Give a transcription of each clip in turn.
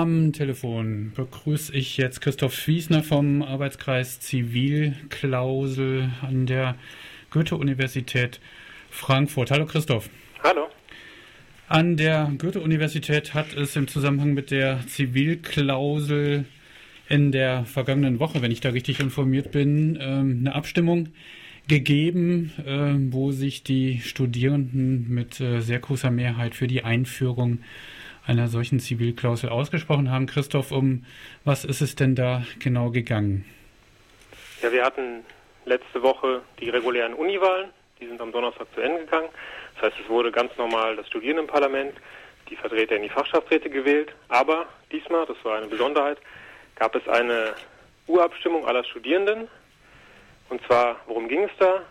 Am Telefon begrüße ich jetzt Christoph Wiesner vom Arbeitskreis Zivilklausel an der Goethe-Universität Frankfurt. Hallo Christoph. Hallo. An der Goethe-Universität hat es im Zusammenhang mit der Zivilklausel in der vergangenen Woche, wenn ich da richtig informiert bin, ähm, eine Abstimmung gegeben, äh, wo sich die Studierenden mit äh, sehr großer Mehrheit für die Einführung einer solchen Zivilklausel ausgesprochen haben. Christoph, um was ist es denn da genau gegangen? Ja, wir hatten letzte Woche die regulären Uniwahlen, die sind am Donnerstag zu Ende gegangen. Das heißt, es wurde ganz normal das Studierendenparlament, die Vertreter in die Fachschaftsräte gewählt. Aber diesmal, das war eine Besonderheit, gab es eine Urabstimmung aller Studierenden. Und zwar, worum ging es da?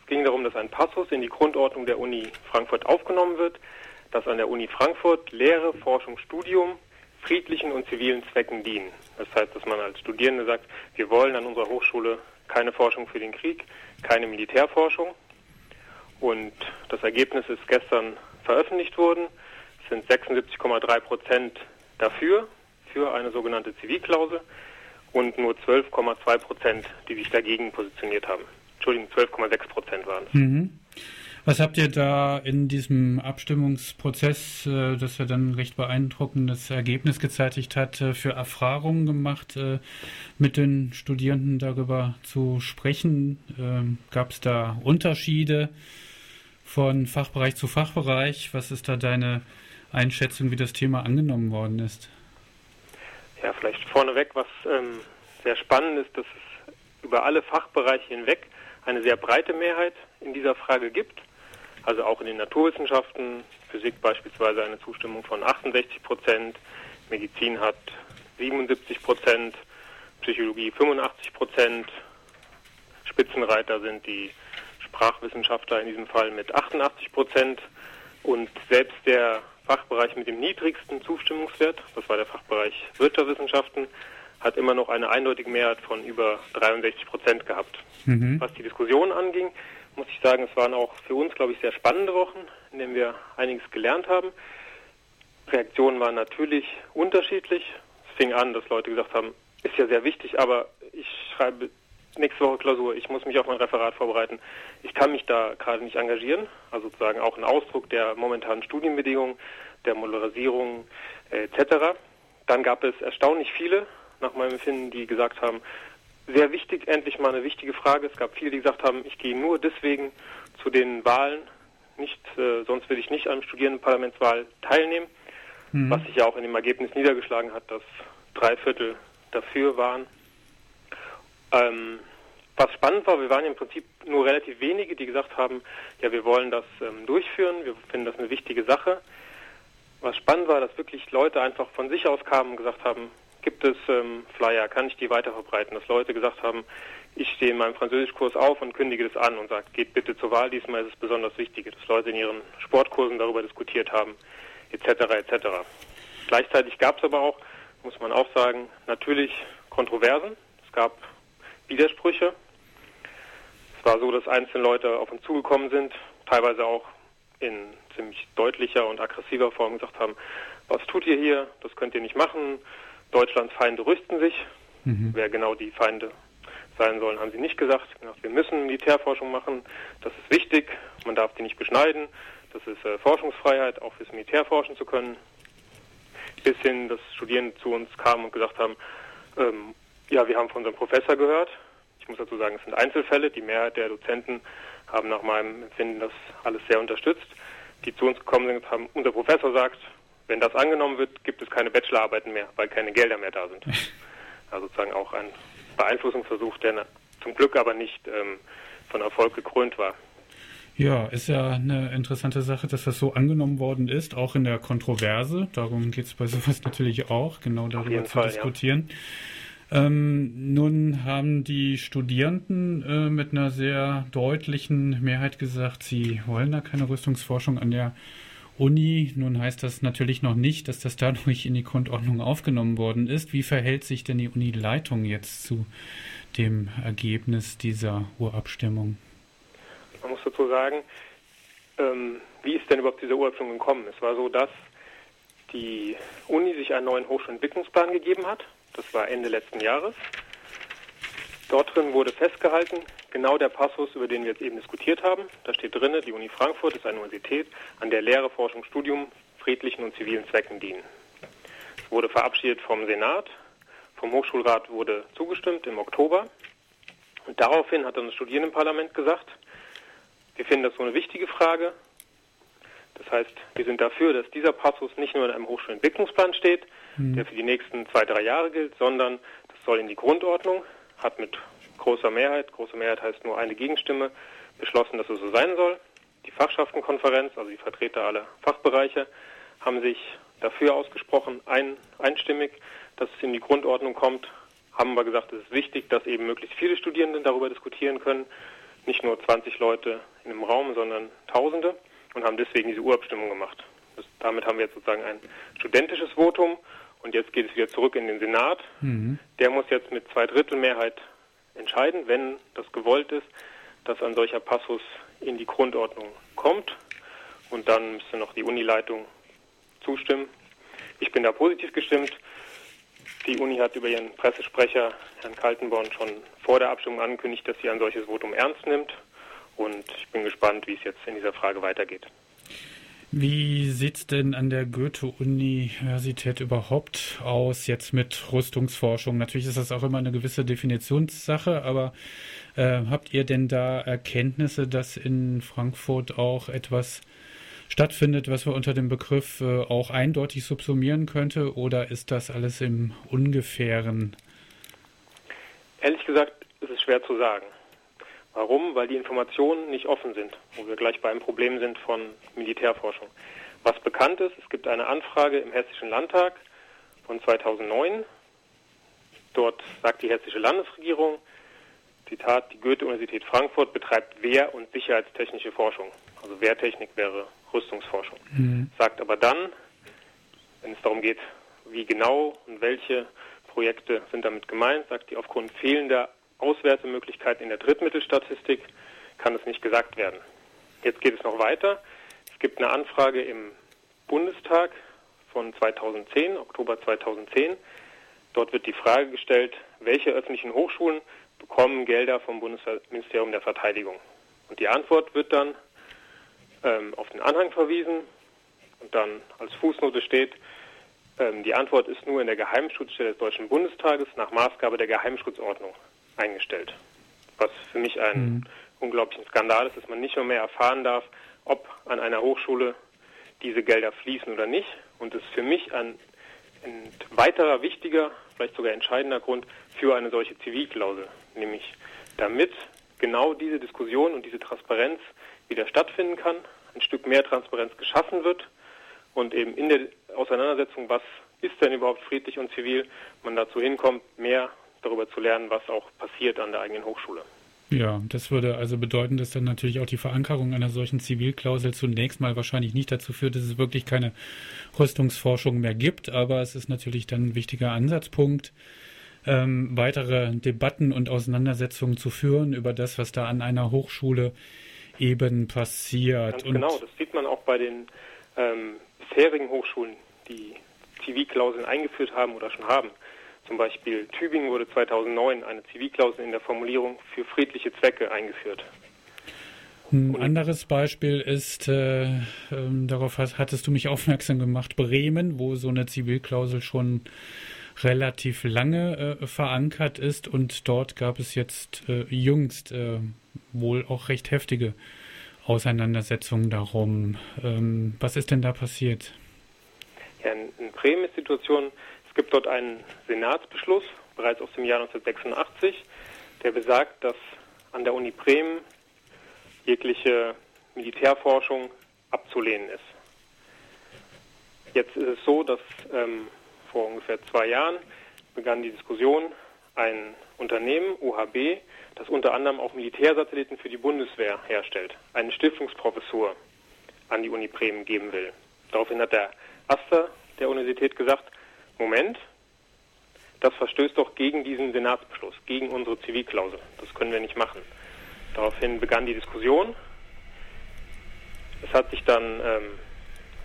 Es ging darum, dass ein Passus in die Grundordnung der Uni Frankfurt aufgenommen wird, dass an der Uni Frankfurt Lehre, Forschung, Studium friedlichen und zivilen Zwecken dienen. Das heißt, dass man als Studierende sagt, wir wollen an unserer Hochschule keine Forschung für den Krieg, keine Militärforschung. Und das Ergebnis ist gestern veröffentlicht worden. Es sind 76,3 Prozent dafür, für eine sogenannte Zivilklausel und nur 12,2 Prozent, die sich dagegen positioniert haben. Entschuldigung, 12,6 Prozent waren es. Mhm. Was habt ihr da in diesem Abstimmungsprozess, äh, das ja dann recht beeindruckendes Ergebnis gezeitigt hat, äh, für Erfahrungen gemacht, äh, mit den Studierenden darüber zu sprechen? Ähm, Gab es da Unterschiede von Fachbereich zu Fachbereich? Was ist da deine Einschätzung, wie das Thema angenommen worden ist? Ja, vielleicht vorneweg, was ähm, sehr spannend ist, dass es über alle Fachbereiche hinweg eine sehr breite Mehrheit in dieser Frage gibt also auch in den Naturwissenschaften, Physik beispielsweise eine Zustimmung von 68 Prozent, Medizin hat 77 Prozent, Psychologie 85 Prozent, Spitzenreiter sind die Sprachwissenschaftler in diesem Fall mit 88 Prozent und selbst der Fachbereich mit dem niedrigsten Zustimmungswert, das war der Fachbereich Wirtschaftswissenschaften, hat immer noch eine eindeutige Mehrheit von über 63 Prozent gehabt. Mhm. Was die Diskussion anging, muss ich sagen, es waren auch für uns, glaube ich, sehr spannende Wochen, in denen wir einiges gelernt haben. Reaktionen waren natürlich unterschiedlich. Es fing an, dass Leute gesagt haben, ist ja sehr wichtig, aber ich schreibe nächste Woche Klausur, ich muss mich auf mein Referat vorbereiten. Ich kann mich da gerade nicht engagieren. Also sozusagen auch ein Ausdruck der momentanen Studienbedingungen, der Modularisierung äh, etc. Dann gab es erstaunlich viele, nach meinem Empfinden, die gesagt haben, sehr wichtig, endlich mal eine wichtige Frage. Es gab viele, die gesagt haben, ich gehe nur deswegen zu den Wahlen, nicht, äh, sonst will ich nicht an Studierendenparlamentswahl teilnehmen, mhm. was sich ja auch in dem Ergebnis niedergeschlagen hat, dass drei Viertel dafür waren. Ähm, was spannend war, wir waren im Prinzip nur relativ wenige, die gesagt haben, ja, wir wollen das ähm, durchführen, wir finden das eine wichtige Sache. Was spannend war, dass wirklich Leute einfach von sich aus kamen und gesagt haben, gibt es ähm, Flyer, kann ich die weiterverbreiten, dass Leute gesagt haben, ich stehe in meinem Französischkurs auf und kündige das an und sage, geht bitte zur Wahl, diesmal ist es besonders wichtig, dass Leute in ihren Sportkursen darüber diskutiert haben, etc. etc. Gleichzeitig gab es aber auch, muss man auch sagen, natürlich Kontroversen. Es gab Widersprüche. Es war so, dass einzelne Leute auf uns zugekommen sind, teilweise auch in ziemlich deutlicher und aggressiver Form gesagt haben, was tut ihr hier, das könnt ihr nicht machen, Deutschlands Feinde rüsten sich. Mhm. Wer genau die Feinde sein sollen, haben sie nicht gesagt. Wir müssen Militärforschung machen. Das ist wichtig. Man darf die nicht beschneiden. Das ist äh, Forschungsfreiheit, auch fürs Militär forschen zu können. Bis hin, dass Studierende zu uns kamen und gesagt haben, ähm, ja, wir haben von unserem Professor gehört. Ich muss dazu sagen, es sind Einzelfälle. Die Mehrheit der Dozenten haben nach meinem Empfinden das alles sehr unterstützt. Die zu uns gekommen sind, haben, unser Professor sagt, wenn das angenommen wird, gibt es keine Bachelorarbeiten mehr, weil keine Gelder mehr da sind. Also sozusagen auch ein Beeinflussungsversuch, der zum Glück aber nicht ähm, von Erfolg gekrönt war. Ja, ist ja eine interessante Sache, dass das so angenommen worden ist, auch in der Kontroverse. Darum geht es bei sowas natürlich auch, genau darüber zu Fall, diskutieren. Ja. Ähm, nun haben die Studierenden äh, mit einer sehr deutlichen Mehrheit gesagt, sie wollen da keine Rüstungsforschung an der Uni. Nun heißt das natürlich noch nicht, dass das dadurch in die Grundordnung aufgenommen worden ist. Wie verhält sich denn die Unileitung jetzt zu dem Ergebnis dieser Urabstimmung? Man muss dazu sagen, ähm, wie ist denn überhaupt diese Urabstimmung gekommen? Es war so, dass die Uni sich einen neuen Hochschulentwicklungsplan gegeben hat. Das war Ende letzten Jahres. Dort drin wurde festgehalten, genau der Passus, über den wir jetzt eben diskutiert haben. Da steht drin, die Uni Frankfurt ist eine Universität, an der Lehre, Forschung, Studium friedlichen und zivilen Zwecken dienen. Es wurde verabschiedet vom Senat, vom Hochschulrat wurde zugestimmt im Oktober. Und daraufhin hat dann das Studierendenparlament gesagt, wir finden das so eine wichtige Frage. Das heißt, wir sind dafür, dass dieser Passus nicht nur in einem Hochschulentwicklungsplan steht, mhm. der für die nächsten zwei, drei Jahre gilt, sondern das soll in die Grundordnung, hat mit großer Mehrheit, große Mehrheit heißt nur eine Gegenstimme, beschlossen, dass es so sein soll. Die Fachschaftenkonferenz, also die Vertreter aller Fachbereiche, haben sich dafür ausgesprochen, ein, einstimmig, dass es in die Grundordnung kommt, haben aber gesagt, es ist wichtig, dass eben möglichst viele Studierende darüber diskutieren können, nicht nur 20 Leute in einem Raum, sondern Tausende und haben deswegen diese Urabstimmung gemacht. Das, damit haben wir jetzt sozusagen ein studentisches Votum und jetzt geht es wieder zurück in den Senat. Mhm. Der muss jetzt mit Zweidrittelmehrheit entscheiden, wenn das gewollt ist, dass ein solcher Passus in die Grundordnung kommt und dann müsste noch die Unileitung zustimmen. Ich bin da positiv gestimmt. Die Uni hat über ihren Pressesprecher, Herrn Kaltenborn, schon vor der Abstimmung angekündigt, dass sie ein solches Votum ernst nimmt. Und ich bin gespannt, wie es jetzt in dieser Frage weitergeht. Wie sieht es denn an der Goethe-Universität überhaupt aus, jetzt mit Rüstungsforschung? Natürlich ist das auch immer eine gewisse Definitionssache, aber äh, habt ihr denn da Erkenntnisse, dass in Frankfurt auch etwas stattfindet, was man unter dem Begriff äh, auch eindeutig subsumieren könnte, oder ist das alles im Ungefähren? Ehrlich gesagt ist es schwer zu sagen. Warum? Weil die Informationen nicht offen sind, wo wir gleich beim Problem sind von Militärforschung. Was bekannt ist, es gibt eine Anfrage im Hessischen Landtag von 2009. Dort sagt die hessische Landesregierung, Zitat, die Goethe-Universität Frankfurt betreibt Wehr- und sicherheitstechnische Forschung. Also Wehrtechnik wäre Rüstungsforschung. Mhm. Sagt aber dann, wenn es darum geht, wie genau und welche Projekte sind damit gemeint, sagt die, aufgrund fehlender Auswertemöglichkeiten in der Drittmittelstatistik kann es nicht gesagt werden. Jetzt geht es noch weiter. Es gibt eine Anfrage im Bundestag von 2010, Oktober 2010. Dort wird die Frage gestellt, welche öffentlichen Hochschulen bekommen Gelder vom Bundesministerium der Verteidigung. Und die Antwort wird dann ähm, auf den Anhang verwiesen und dann als Fußnote steht, ähm, die Antwort ist nur in der Geheimschutzstelle des Deutschen Bundestages nach Maßgabe der Geheimschutzordnung eingestellt. Was für mich ein mhm. unglaublicher Skandal ist, dass man nicht mehr, mehr erfahren darf, ob an einer Hochschule diese Gelder fließen oder nicht. Und es ist für mich ein, ein weiterer wichtiger, vielleicht sogar entscheidender Grund für eine solche Zivilklausel, nämlich damit genau diese Diskussion und diese Transparenz wieder stattfinden kann, ein Stück mehr Transparenz geschaffen wird und eben in der Auseinandersetzung, was ist denn überhaupt friedlich und zivil, man dazu hinkommt, mehr darüber zu lernen, was auch passiert an der eigenen Hochschule. Ja, das würde also bedeuten, dass dann natürlich auch die Verankerung einer solchen Zivilklausel zunächst mal wahrscheinlich nicht dazu führt, dass es wirklich keine Rüstungsforschung mehr gibt, aber es ist natürlich dann ein wichtiger Ansatzpunkt, ähm, weitere Debatten und Auseinandersetzungen zu führen über das, was da an einer Hochschule eben passiert. Ganz genau, das sieht man auch bei den ähm, bisherigen Hochschulen, die Zivilklauseln eingeführt haben oder schon haben. Zum Beispiel Tübingen wurde 2009 eine Zivilklausel in der Formulierung für friedliche Zwecke eingeführt. Ein anderes Beispiel ist, äh, äh, darauf hattest du mich aufmerksam gemacht, Bremen, wo so eine Zivilklausel schon relativ lange äh, verankert ist und dort gab es jetzt äh, jüngst äh, wohl auch recht heftige Auseinandersetzungen darum. Ähm, was ist denn da passiert? Ja, in, in Bremen ist die Situation, es gibt dort einen Senatsbeschluss, bereits aus dem Jahr 1986, der besagt, dass an der Uni Bremen jegliche Militärforschung abzulehnen ist. Jetzt ist es so, dass ähm, vor ungefähr zwei Jahren begann die Diskussion, ein Unternehmen, UHB, das unter anderem auch Militärsatelliten für die Bundeswehr herstellt, eine Stiftungsprofessur an die Uni Bremen geben will. Daraufhin hat der Aster der Universität gesagt, Moment, das verstößt doch gegen diesen Senatsbeschluss, gegen unsere Zivilklausel. Das können wir nicht machen. Daraufhin begann die Diskussion. Es hat sich dann ähm,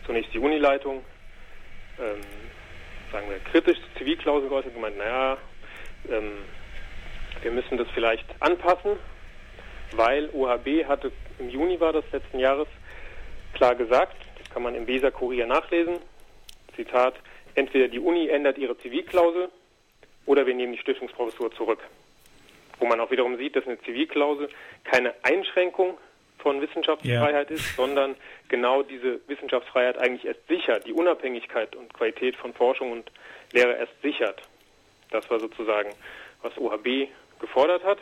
zunächst die Unileitung ähm, sagen wir, kritisch zu Zivilklauseln geäußert und gemeint, naja, ähm, wir müssen das vielleicht anpassen, weil OHB hatte, im Juni war das letzten Jahres, klar gesagt, das kann man im Weser Kurier nachlesen, Zitat, entweder die Uni ändert ihre Zivilklausel oder wir nehmen die Stiftungsprofessur zurück. Wo man auch wiederum sieht, dass eine Zivilklausel keine Einschränkung von Wissenschaftsfreiheit ja. ist, sondern genau diese Wissenschaftsfreiheit eigentlich erst sichert, die Unabhängigkeit und Qualität von Forschung und Lehre erst sichert. Das war sozusagen, was OHB gefordert hat.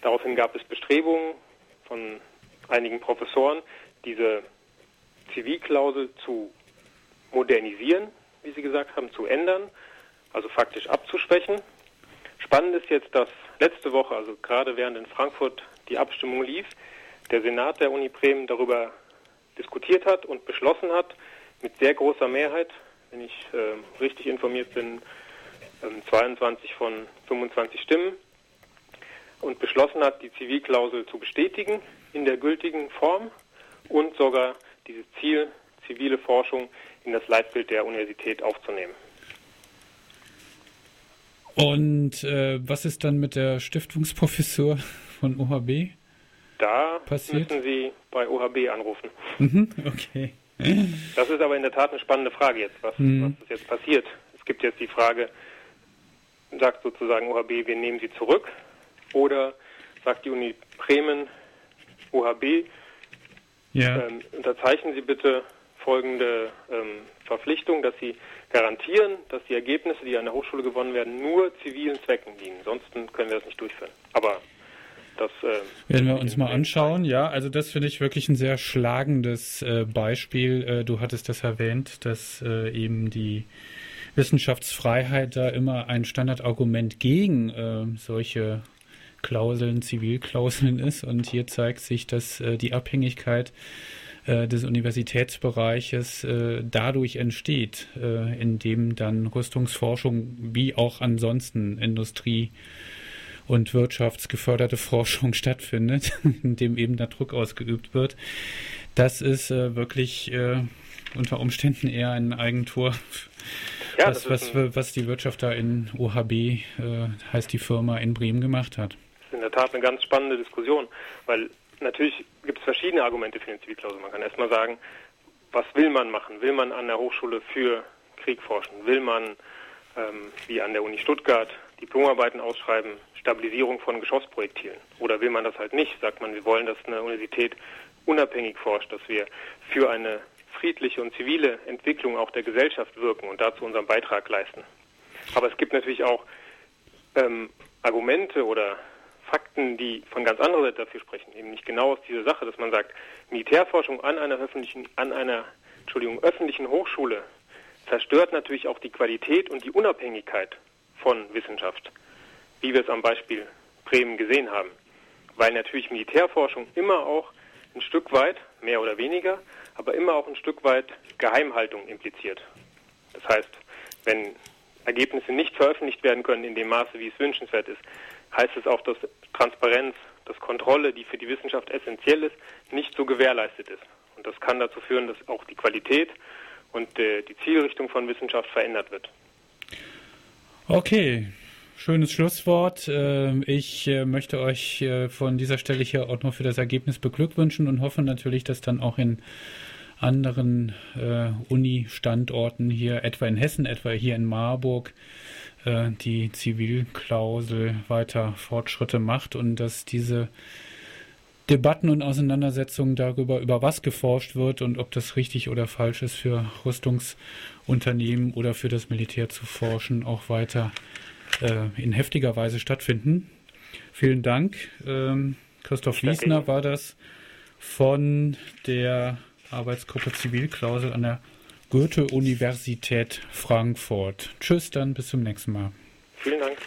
Daraufhin gab es Bestrebungen von einigen Professoren, diese Zivilklausel zu modernisieren, wie Sie gesagt haben, zu ändern, also faktisch abzuschwächen. Spannend ist jetzt, dass letzte Woche, also gerade während in Frankfurt die Abstimmung lief, der Senat der Uni Bremen darüber diskutiert hat und beschlossen hat, mit sehr großer Mehrheit, wenn ich äh, richtig informiert bin, äh, 22 von 25 Stimmen, und beschlossen hat, die Zivilklausel zu bestätigen in der gültigen Form und sogar dieses Ziel zivile Forschung in das Leitbild der Universität aufzunehmen. Und äh, was ist dann mit der Stiftungsprofessur von OHB? Da passiert? müssen Sie bei OHB anrufen. Mhm, okay. Das ist aber in der Tat eine spannende Frage jetzt, was, mhm. was jetzt passiert. Es gibt jetzt die Frage, sagt sozusagen OHB, wir nehmen sie zurück, oder sagt die Uni Bremen, OHB, ja. ähm, unterzeichnen Sie bitte folgende ähm, Verpflichtung, dass Sie garantieren, dass die Ergebnisse, die an der Hochschule gewonnen werden, nur zivilen Zwecken dienen. Sonst können wir das nicht durchführen. Aber das äh, werden wir uns mal anschauen. Ja, also das finde ich wirklich ein sehr schlagendes äh, Beispiel. Äh, du hattest das erwähnt, dass äh, eben die Wissenschaftsfreiheit da immer ein Standardargument gegen äh, solche Klauseln, Zivilklauseln ist. Und hier zeigt sich, dass äh, die Abhängigkeit äh, des Universitätsbereiches äh, dadurch entsteht, äh, indem dann Rüstungsforschung wie auch ansonsten Industrie und wirtschaftsgeförderte Forschung stattfindet, indem eben der Druck ausgeübt wird. Das ist äh, wirklich äh, unter Umständen eher ein Eigentor. Ja, was, was, was die Wirtschaft da in OHB, heißt die Firma in Bremen, gemacht hat in der Tat eine ganz spannende Diskussion, weil natürlich gibt es verschiedene Argumente für eine Zivilklausel. Man kann erstmal sagen, was will man machen? Will man an der Hochschule für Krieg forschen? Will man, ähm, wie an der Uni Stuttgart, Diplomarbeiten ausschreiben, Stabilisierung von Geschossprojektilen? Oder will man das halt nicht? Sagt man, wir wollen, dass eine Universität unabhängig forscht, dass wir für eine friedliche und zivile Entwicklung auch der Gesellschaft wirken und dazu unseren Beitrag leisten. Aber es gibt natürlich auch ähm, Argumente oder Fakten, die von ganz anderer Seite dafür sprechen, eben nicht genau aus dieser Sache, dass man sagt, Militärforschung an einer öffentlichen, an einer, Entschuldigung, öffentlichen Hochschule zerstört natürlich auch die Qualität und die Unabhängigkeit von Wissenschaft, wie wir es am Beispiel Bremen gesehen haben. Weil natürlich Militärforschung immer auch ein Stück weit, mehr oder weniger, aber immer auch ein Stück weit Geheimhaltung impliziert. Das heißt, wenn Ergebnisse nicht veröffentlicht werden können in dem Maße, wie es wünschenswert ist, heißt es auch, dass Transparenz, dass Kontrolle, die für die Wissenschaft essentiell ist, nicht so gewährleistet ist. Und das kann dazu führen, dass auch die Qualität und äh, die Zielrichtung von Wissenschaft verändert wird. Okay, schönes Schlusswort. Ähm, ich äh, möchte euch äh, von dieser Stelle hier auch noch für das Ergebnis beglückwünschen und hoffe natürlich, dass dann auch in anderen äh, Uni-Standorten hier, etwa in Hessen, etwa hier in Marburg, äh, die Zivilklausel weiter Fortschritte macht und dass diese Debatten und Auseinandersetzungen darüber, über was geforscht wird und ob das richtig oder falsch ist für Rüstungsunternehmen oder für das Militär zu forschen, auch weiter äh, in heftiger Weise stattfinden. Vielen Dank. Ähm, Christoph Wiesner war das von der Arbeitsgruppe Zivilklausel an der Goethe-Universität Frankfurt. Tschüss, dann bis zum nächsten Mal. Vielen Dank.